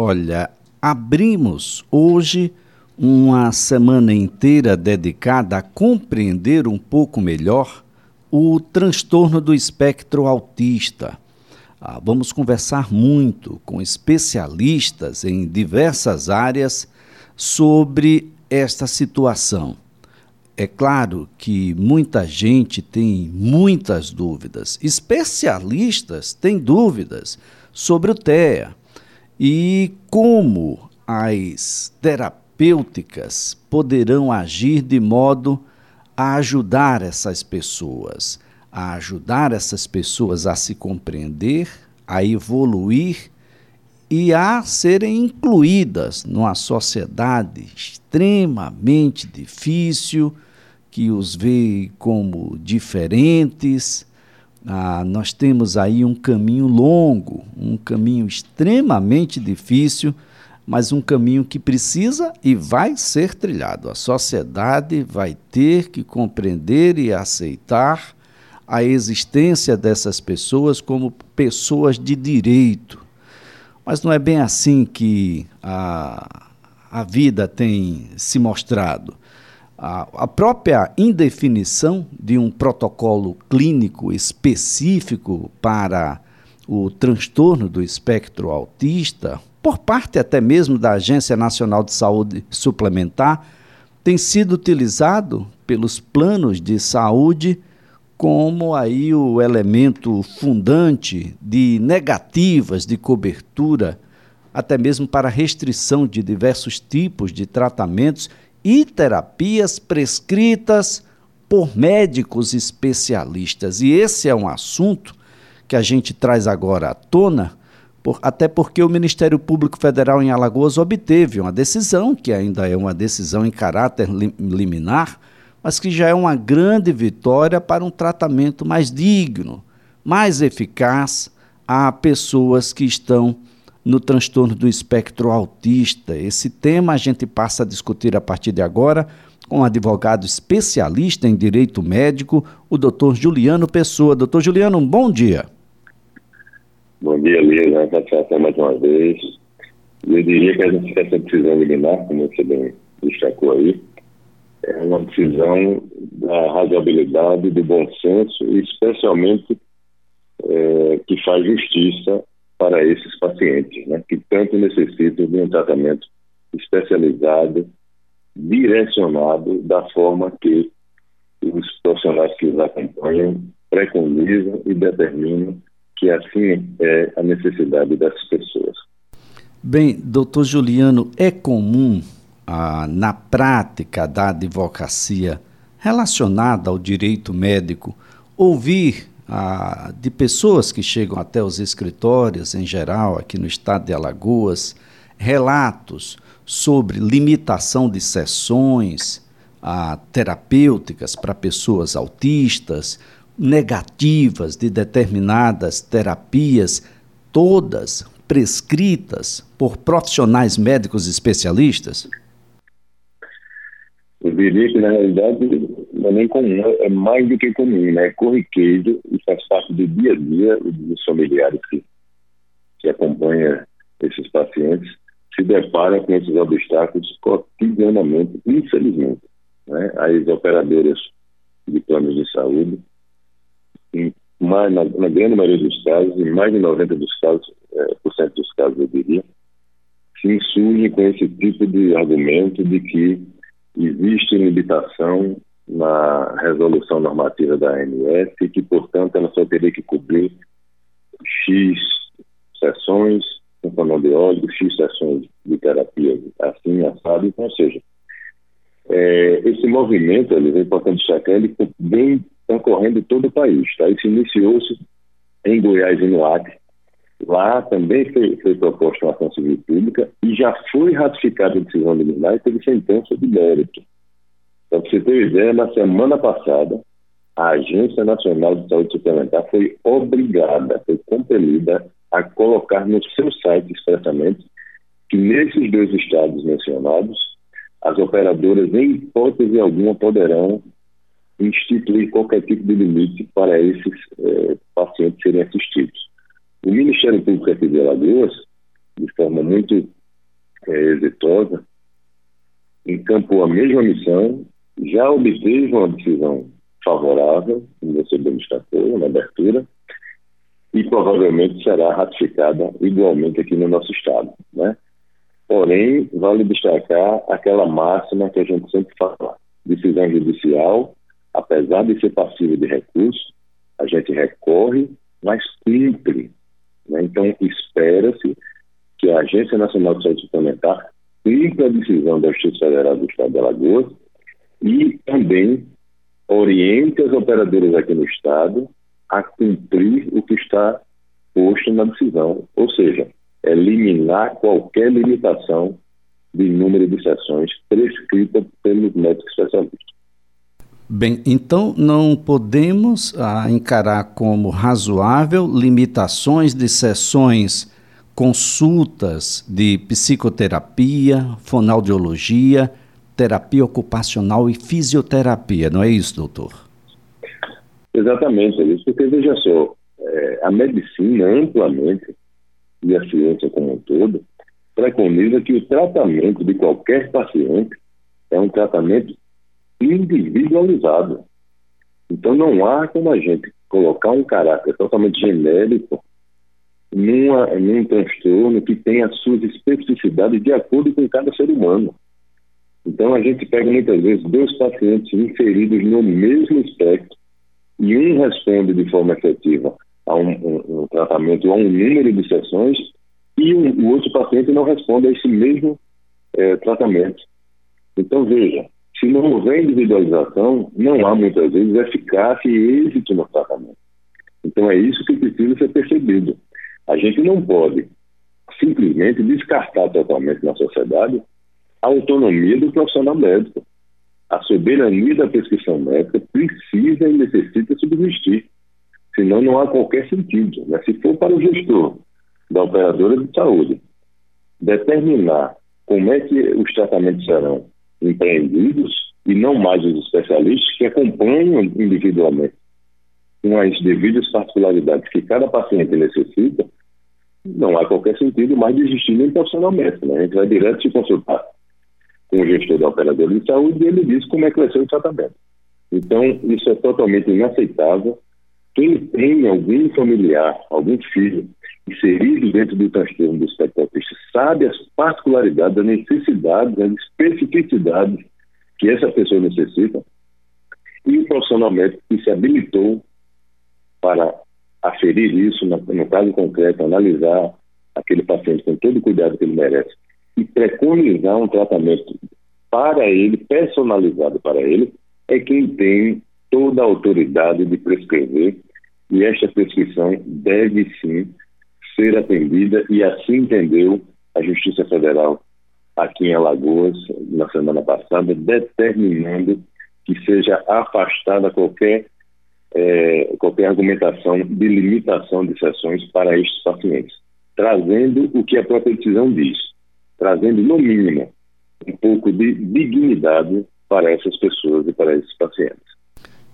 Olha, abrimos hoje uma semana inteira dedicada a compreender um pouco melhor o transtorno do espectro autista. Ah, vamos conversar muito com especialistas em diversas áreas sobre esta situação. É claro que muita gente tem muitas dúvidas, especialistas têm dúvidas sobre o TEA e como as terapêuticas poderão agir de modo a ajudar essas pessoas, a ajudar essas pessoas a se compreender, a evoluir e a serem incluídas numa sociedade extremamente difícil, que os vê como diferentes. Ah, nós temos aí um caminho longo, um caminho extremamente difícil, mas um caminho que precisa e vai ser trilhado. A sociedade vai ter que compreender e aceitar a existência dessas pessoas como pessoas de direito mas não é bem assim que a, a vida tem se mostrado. A, própria indefinição de um protocolo clínico específico para o transtorno do espectro autista, por parte até mesmo da Agência Nacional de Saúde Suplementar, tem sido utilizado pelos planos de saúde como aí o elemento fundante de negativas de cobertura, até mesmo para restrição de diversos tipos de tratamentos e terapias prescritas por médicos especialistas. E esse é um assunto que a gente traz agora à tona, por, até porque o Ministério Público Federal em Alagoas obteve uma decisão, que ainda é uma decisão em caráter liminar, mas que já é uma grande vitória para um tratamento mais digno, mais eficaz a pessoas que estão no transtorno do espectro autista. Esse tema a gente passa a discutir a partir de agora com um advogado especialista em direito médico, o doutor Juliano Pessoa. Doutor Juliano, um bom dia. Bom dia, Lívia. Satisfação mais uma vez. Eu diria que a gente fica essa decisão liminar, como você bem destacou aí, é uma decisão da razoabilidade, do bom senso e especialmente é, que faz justiça para esses pacientes, né, que tanto necessitam de um tratamento especializado, direcionado da forma que os profissionais que os acompanham preconizam e determinam que assim é a necessidade dessas pessoas. Bem, doutor Juliano, é comum ah, na prática da advocacia relacionada ao direito médico, ouvir de pessoas que chegam até os escritórios, em geral, aqui no estado de Alagoas, relatos sobre limitação de sessões terapêuticas para pessoas autistas, negativas de determinadas terapias, todas prescritas por profissionais médicos especialistas? Diria que, na realidade, não é nem comum, é mais do que comum, né? É corriqueiro e faz parte do dia a dia dos familiares que, que acompanham esses pacientes se deparam com esses obstáculos cotidianamente, infelizmente. Né? As operadoras de planos de saúde, em mais, na, na, grande maioria dos casos, em mais de 90% dos casos, é, por cento dos casos, eu diria, se insurgem com esse tipo de argumento de que existe limitação na resolução normativa da ANS e que, portanto, ela só teria que cobrir X sessões com fonoaudiólogo, X sessões de terapia assim, assado. Então, ou seja, é, esse movimento, ele, é importante destacar, ele vem ocorrendo em todo o país. Tá? Isso iniciou-se em Goiás e no Acre, Lá também foi, foi proposta uma ação civil pública e já foi ratificada a decisão liminar e teve sentença de mérito. Para você ter ideia, na semana passada, a Agência Nacional de Saúde Suplementar foi obrigada, foi compelida a colocar no seu site expressamente que nesses dois estados mencionados, as operadoras, em hipótese alguma, poderão instituir qualquer tipo de limite para esses eh, pacientes serem assistidos. O Ministério Público aqui de Alagoas de forma muito é, exitosa, encampou a mesma missão, já obteve uma decisão favorável, como você bem destacou, na abertura, e provavelmente será ratificada igualmente aqui no nosso Estado. Né? Porém, vale destacar aquela máxima que a gente sempre fala: decisão judicial, apesar de ser passiva de recurso, a gente recorre, mas cumpre. Né? Então, espera-se que a Agência Nacional de Saúde Suplementar cumpra a decisão da Justiça Federal do Estado de Alagoas e também oriente as operadoras aqui no Estado a cumprir o que está posto na decisão, ou seja, eliminar qualquer limitação de número de sessões prescrita pelos médicos especialistas. Bem, então não podemos ah, encarar como razoável limitações de sessões, consultas de psicoterapia, fonoaudiologia, terapia ocupacional e fisioterapia, não é isso, doutor? Exatamente, é isso, porque veja só, é, a medicina amplamente e a ciência como um todo preconiza que o tratamento de qualquer paciente é um tratamento individualizado. Então não há como a gente colocar um caráter totalmente genérico numa, num transtorno que tem as suas especificidades de acordo com cada ser humano. Então a gente pega muitas vezes dois pacientes inseridos no mesmo espectro e um responde de forma efetiva a um, um, um tratamento, a um número de sessões, e um, o outro paciente não responde a esse mesmo é, tratamento. Então, veja, se não houver individualização, não há muitas vezes eficácia e êxito no tratamento. Então, é isso que precisa ser percebido. A gente não pode simplesmente descartar totalmente na sociedade a autonomia do profissional médico a soberania da prescrição médica precisa e necessita subsistir. Senão não há qualquer sentido. Né? Se for para o gestor da operadora de saúde determinar como é que os tratamentos serão empreendidos e não mais os especialistas que acompanham individualmente com as devidas particularidades que cada paciente necessita, não há qualquer sentido mais de existir nem profissionalmente. Né? A gente vai direto se consultar com o gestor da operadora de saúde e ele diz como é que vai ser o tratamento. Então, isso é totalmente inaceitável. Quem tem algum familiar, algum filho inserido dentro do transtorno do espectro autista sabe as particularidades, as necessidades, as especificidades que essa pessoa necessita. E o profissional médico que se habilitou para aferir isso, no caso concreto, analisar aquele paciente com todo o cuidado que ele merece e preconizar um tratamento para ele, personalizado para ele, é quem tem toda a autoridade de prescrever. E esta prescrição deve sim ser atendida e assim entendeu a Justiça Federal aqui em Alagoas na semana passada, determinando que seja afastada qualquer é, qualquer argumentação de limitação de sessões para estes pacientes, trazendo o que a própria decisão diz trazendo, no mínimo, um pouco de dignidade para essas pessoas e para esses pacientes.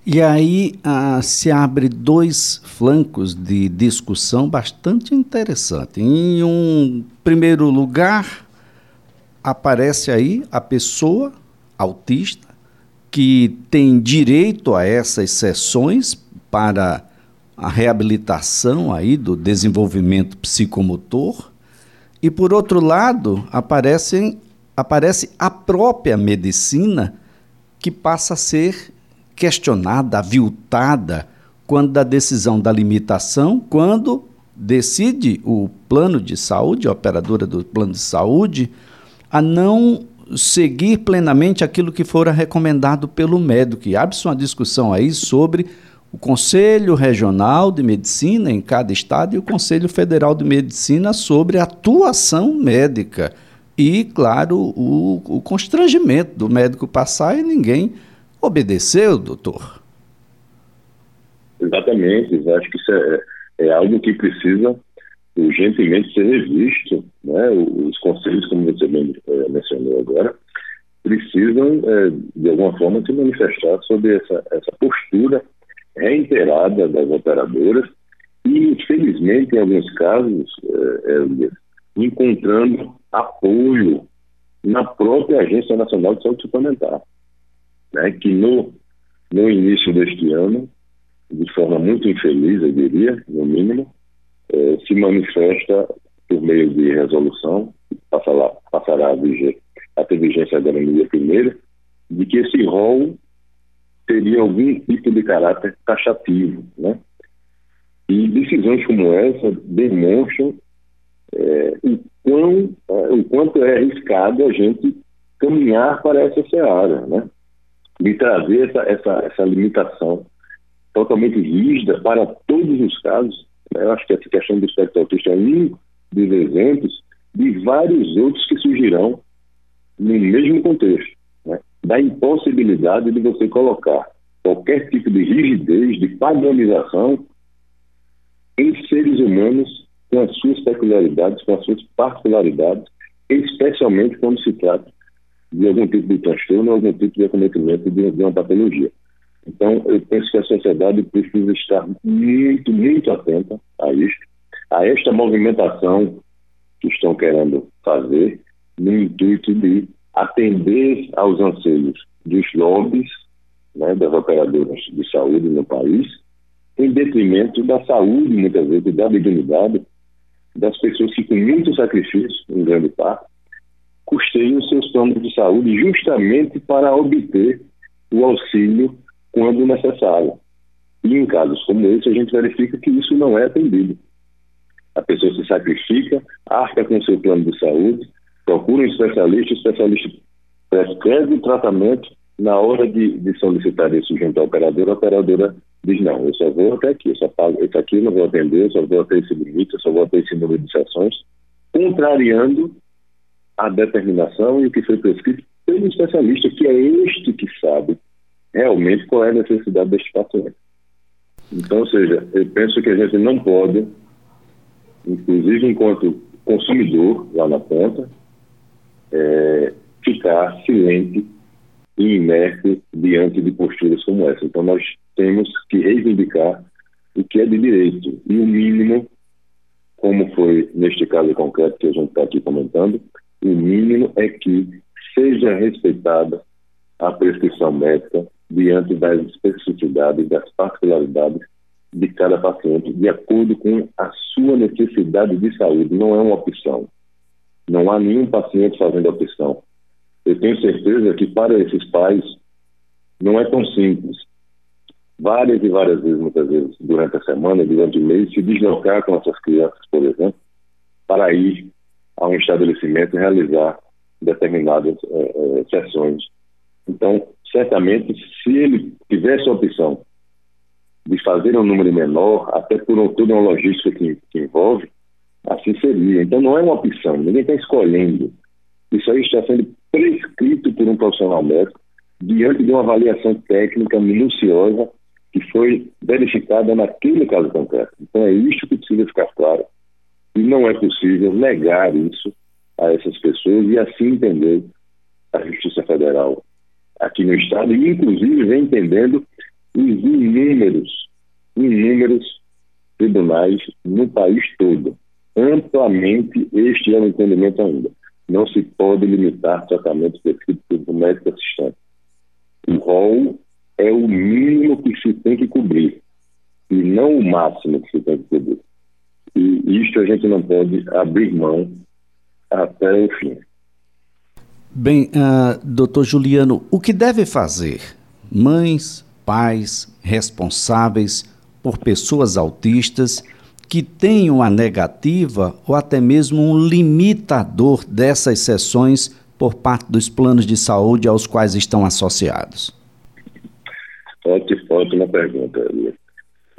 E aí ah, se abre dois flancos de discussão bastante interessante. Em um primeiro lugar, aparece aí a pessoa autista que tem direito a essas sessões para a reabilitação aí do desenvolvimento psicomotor e por outro lado, aparecem, aparece a própria medicina que passa a ser questionada, aviltada, quando da decisão da limitação, quando decide o plano de saúde, a operadora do plano de saúde, a não seguir plenamente aquilo que fora recomendado pelo médico. E abre-se uma discussão aí sobre o Conselho Regional de Medicina em cada estado e o Conselho Federal de Medicina sobre atuação médica. E, claro, o, o constrangimento do médico passar e ninguém obedeceu, doutor. Exatamente, acho que isso é, é algo que precisa urgentemente ser revisto. Né? Os conselhos, como você bem é, mencionou agora, precisam, é, de alguma forma, se manifestar sobre essa, essa postura reiterada das operadoras e, infelizmente, em alguns casos, é, encontrando apoio na própria Agência Nacional de Saúde Suplementar, né, que no, no início deste ano, de forma muito infeliz, eu diria, no mínimo, eh, se manifesta por meio de resolução, passará, passará a, a ter vigência agora no dia primeiro, de que esse rol teria algum tipo de caráter taxativo, né? E decisões como essa demonstram é, o, quão, é, o quanto é arriscado a gente caminhar para essa seara, né? De trazer essa, essa, essa limitação totalmente rígida para todos os casos. Né? Eu acho que essa questão do espectro autista é um dos exemplos de vários outros que surgirão no mesmo contexto, né? da impossibilidade de você colocar qualquer tipo de rigidez, de padronização em seres humanos com as suas peculiaridades, com as suas particularidades, especialmente quando se trata de algum tipo de transtorno algum tipo de acometimento de, uma patologia. Então, eu penso que a sociedade precisa estar muito, muito atenta a isto, a esta movimentação que estão querendo fazer, no intuito de atender aos anseios dos lobbies, né, das operadoras de saúde no país, em detrimento da saúde, muitas vezes, da dignidade das pessoas que, com muito sacrifício, em grande parte, planos de saúde justamente para obter o auxílio quando necessário. E em casos como esse, a gente verifica que isso não é atendido. A pessoa se sacrifica, arca com seu plano de saúde, procura um especialista, o especialista prescreve o tratamento, na hora de, de solicitar isso junto à operadora, a operadora diz, não, eu só vou até aqui, eu só pago isso aqui, não vou atender, eu só vou até esse limite, eu só vou até esse número de sessões, contrariando a determinação e o que foi prescrito pelo especialista, que é este que sabe realmente qual é a necessidade deste paciente. Então, ou seja, eu penso que a gente não pode, inclusive enquanto consumidor lá na ponta, é, ficar silente e inerte diante de posturas como essa. Então, nós temos que reivindicar o que é de direito e o mínimo, como foi neste caso concreto que a gente está aqui comentando, o mínimo é que seja respeitada a prescrição médica diante das especificidades, das particularidades de cada paciente, de acordo com a sua necessidade de saúde. Não é uma opção. Não há nenhum paciente fazendo opção. Eu tenho certeza que para esses pais não é tão simples. Várias e várias vezes, muitas vezes, durante a semana, durante o mês, se deslocar com essas crianças, por exemplo, para ir a um estabelecimento realizar determinadas é, é, sessões. Então, certamente, se ele tivesse a opção de fazer um número menor, até por toda uma logística que, que envolve, assim seria. Então, não é uma opção, ninguém está escolhendo. Isso aí está sendo prescrito por um profissional médico diante de uma avaliação técnica minuciosa que foi verificada naquele caso concreto. Então é isso que precisa ficar claro. E não é possível negar isso a essas pessoas e assim entender a Justiça Federal aqui no Estado e inclusive vem entendendo os inúmeros, inúmeros tribunais no país todo. Amplamente este é o entendimento ainda não se pode limitar tratamento prescrito pelo médico assistente. O rol é o mínimo que se tem que cobrir e não o máximo que se tem que cobrir. E isto a gente não pode abrir mão até o fim. Bem, uh, doutor Juliano, o que deve fazer mães, pais, responsáveis por pessoas autistas que tenham a negativa ou até mesmo um limitador dessas sessões por parte dos planos de saúde aos quais estão associados? Ótima, ótima pergunta,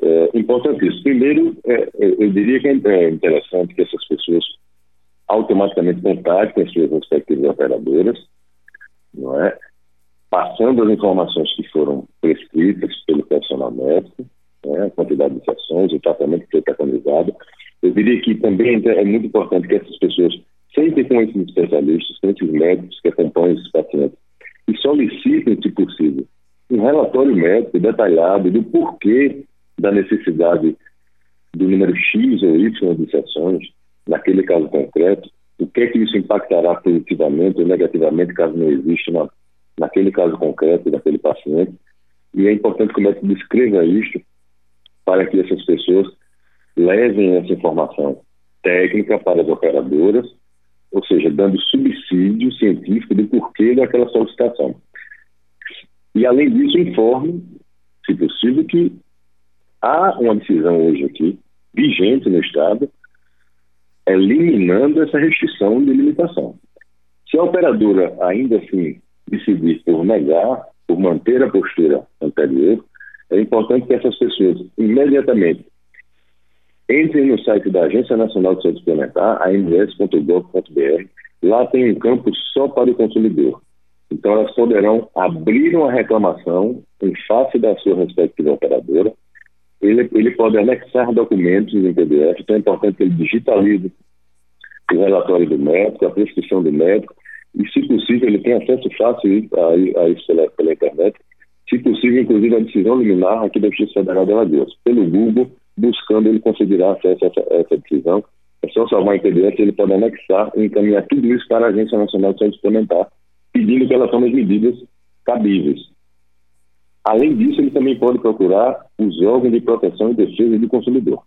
é, importantíssimo. Primeiro, é, eu diria que é interessante que essas pessoas automaticamente contactem as suas respectivas operadoras, não é? passando as informações que foram prescritas pelo personal médico, né, a quantidade de sessões, o tratamento que foi preconizado. Eu diria que também é muito importante que essas pessoas sentem com esses especialistas, com esses médicos que acompanham esses pacientes e solicitem, se possível, um relatório médico detalhado do porquê da necessidade do número X ou Y de sessões, naquele caso concreto, o que é que isso impactará positivamente ou negativamente caso não exista na, naquele caso concreto daquele paciente. E é importante que o médico descreva isto para que essas pessoas levem essa informação técnica para as operadoras, ou seja, dando subsídio científico do porquê daquela solicitação. E, além disso, informe, se possível, que há uma decisão hoje aqui, vigente no Estado, eliminando essa restrição de limitação. Se a operadora ainda assim decidir por negar, por manter a postura anterior, é importante que essas pessoas imediatamente entrem no site da Agência Nacional de Saúde Suplementar, ams.gov.br. Lá tem um campo só para o consumidor. Então, elas poderão abrir uma reclamação em face da sua respectiva operadora. Ele, ele pode anexar documentos em PDF, então é importante que ele digitalize o relatório do médico, a prescrição do médico, e, se possível, ele tem acesso fácil a, a isso pela, pela, internet, se possível, inclusive, a decisão liminar aqui da Justiça Federal de Alagoas. Pelo Google, buscando, ele conseguirá acesso a essa, a essa decisão. É só salvar em PDF, ele pode anexar e encaminhar tudo isso para a Agência Nacional de Saúde Suplementar, pedindo que ela tome as medidas cabíveis. Além disso, ele também pode procurar os órgãos de proteção e defesa do consumidor,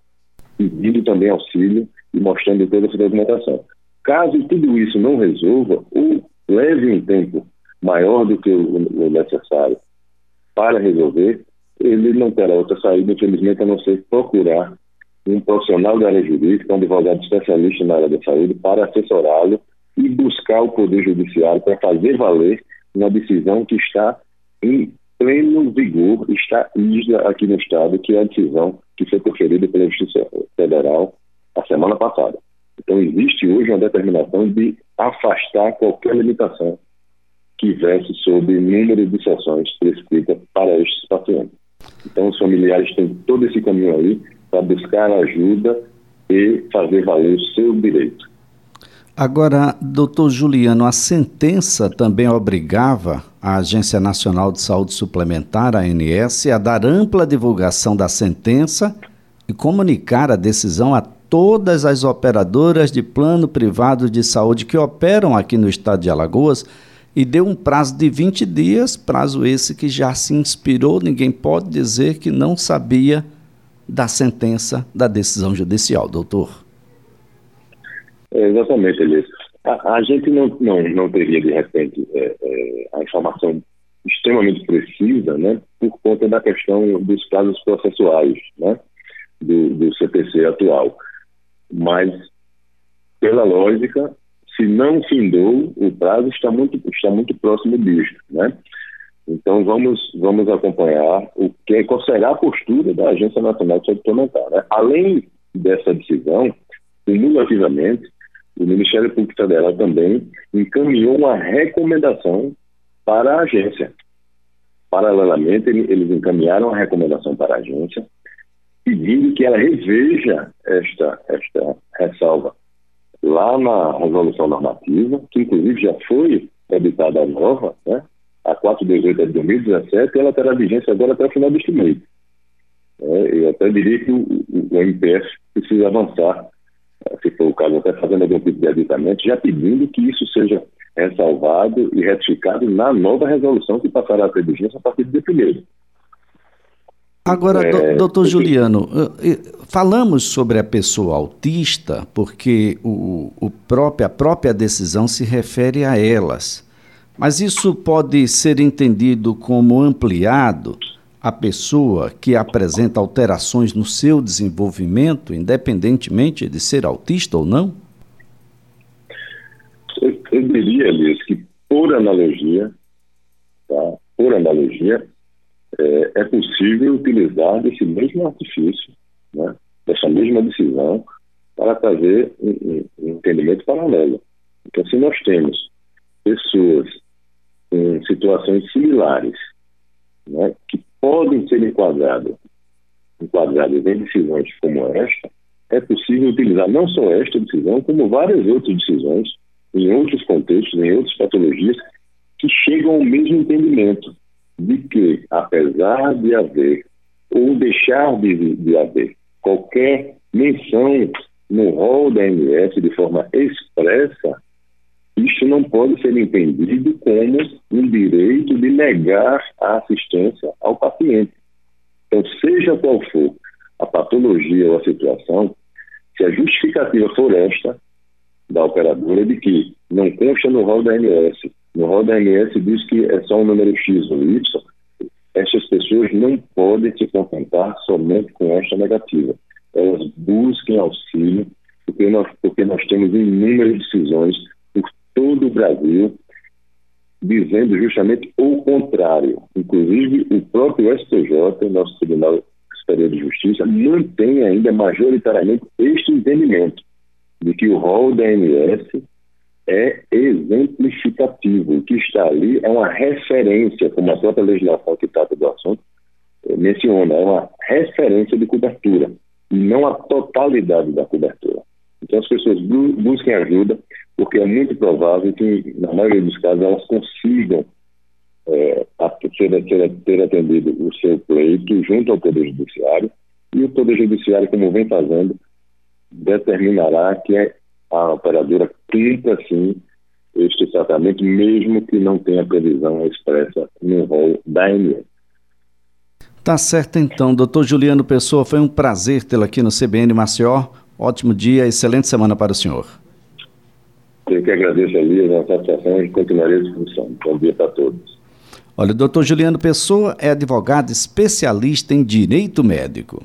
pedindo também auxílio e mostrando toda essa documentação. Caso tudo isso não resolva, ou leve um tempo maior do que o necessário para resolver, ele não terá outra saída, infelizmente, a não ser procurar um profissional da área jurídica, um advogado especialista na área da saúde, para assessorá-lo e buscar o Poder Judiciário para fazer valer uma decisão que está em pleno vigor, está aqui no Estado, que é a decisão que foi proferida pela Justiça Federal a semana passada. Então, existe hoje uma determinação de afastar qualquer limitação que verse sobre o número de sessões prescritas para estes pacientes. Então, os familiares têm todo esse caminho aí para buscar ajuda e fazer valer o seu direito. Agora, doutor Juliano, a sentença também obrigava a Agência Nacional de Saúde Suplementar, a ANS, a dar ampla divulgação da sentença e comunicar a decisão a todas as operadoras de plano privado de saúde que operam aqui no estado de Alagoas e deu um prazo de 20 dias, prazo esse que já se inspirou, ninguém pode dizer que não sabia da sentença da decisão judicial, doutor. É, exatamente, Elias. A, a, gente não, não, não teria, de repente, é, é, a informação extremamente precisa, né, por conta da questão dos casos processuais, né, do, do CPC atual mas pela lógica, se não findou, o prazo está muito, está muito próximo disso, né? Então vamos, vamos acompanhar o que, qual será a postura da Agência Nacional de Saúde Suplementar. Né? Além dessa decisão, cumulativamente, o Ministério Público Federal também encaminhou uma recomendação para a agência. Paralelamente, eles encaminharam a recomendação para a agência, pedindo que ela reveja esta, esta ressalva lá na resolução normativa, que inclusive já foi editada nova, né? a 418 de 2017, e ela terá vigência agora até o final deste mês. É, eu até diria que o, o, o precisa avançar, se for o caso, até fazendo algum tipo de aditamento, já pedindo que isso seja ressalvado e retificado na nova resolução que passará a ter vigência a partir do dia 1 Agora, é, doutor Juliano, eh, eh, falamos sobre a pessoa autista porque o, o próprio, a própria decisão se refere a elas. Mas isso pode ser entendido como ampliado a pessoa que apresenta alterações no seu desenvolvimento, independentemente de ser autista ou não? Eu, eu diria, Elias, que por analogia, tá? por analogia, é, é possível utilizar desse mesmo artifício, né, dessa mesma decisão, para fazer um, um entendimento paralelo. Então, se nós temos pessoas em situações similares, né, que podem ser enquadradas, enquadradas em decisões como esta, é possível utilizar não só esta decisão, como várias outras decisões, em outros contextos, em outras patologias, que chegam ao mesmo entendimento de que, apesar de haver ou deixar de, de haver qualquer menção no rol da ANS de forma expressa, isto não pode ser entendido como um direito de negar a assistência ao paciente. Então, seja qual for a patologia ou a situação, se a justificativa for esta, da operadora, de que não consta no rol da ANS, no rol da ANS diz que é só um número X ou Y, essas pessoas não podem se contentar somente com esta negativa. Elas busquem auxílio, porque nós, porque nós temos inúmeras decisões todo o Brasil, dizendo justamente o contrário. Inclusive, o próprio STJ, nosso Tribunal Superior de Justiça, mantém ainda majoritariamente este entendimento de que o rol da ANS é exemplificativo. O que está ali é uma referência, como a própria legislação que trata do assunto eh, menciona, é uma referência de cobertura, e não a totalidade da cobertura. Então as pessoas busquem ajuda, porque é muito provável que, na maioria dos casos, elas consigam é, ter, ter, ter atendido o seu pleito junto ao Poder Judiciário, e o Poder Judiciário, como vem fazendo, determinará que a operadora cumpra, sim, este tratamento, mesmo que não tenha previsão expressa no rol da ANS. Tá certo então, doutor Juliano Pessoa, foi um prazer tê-lo aqui no CBN Maceió. Ótimo dia, excelente semana para o senhor. Eu que agradeço a Lia, a satisfação e continuarei à discussão. Bom dia para todos. Olha, o doutor Juliano Pessoa é advogado especialista em direito médico.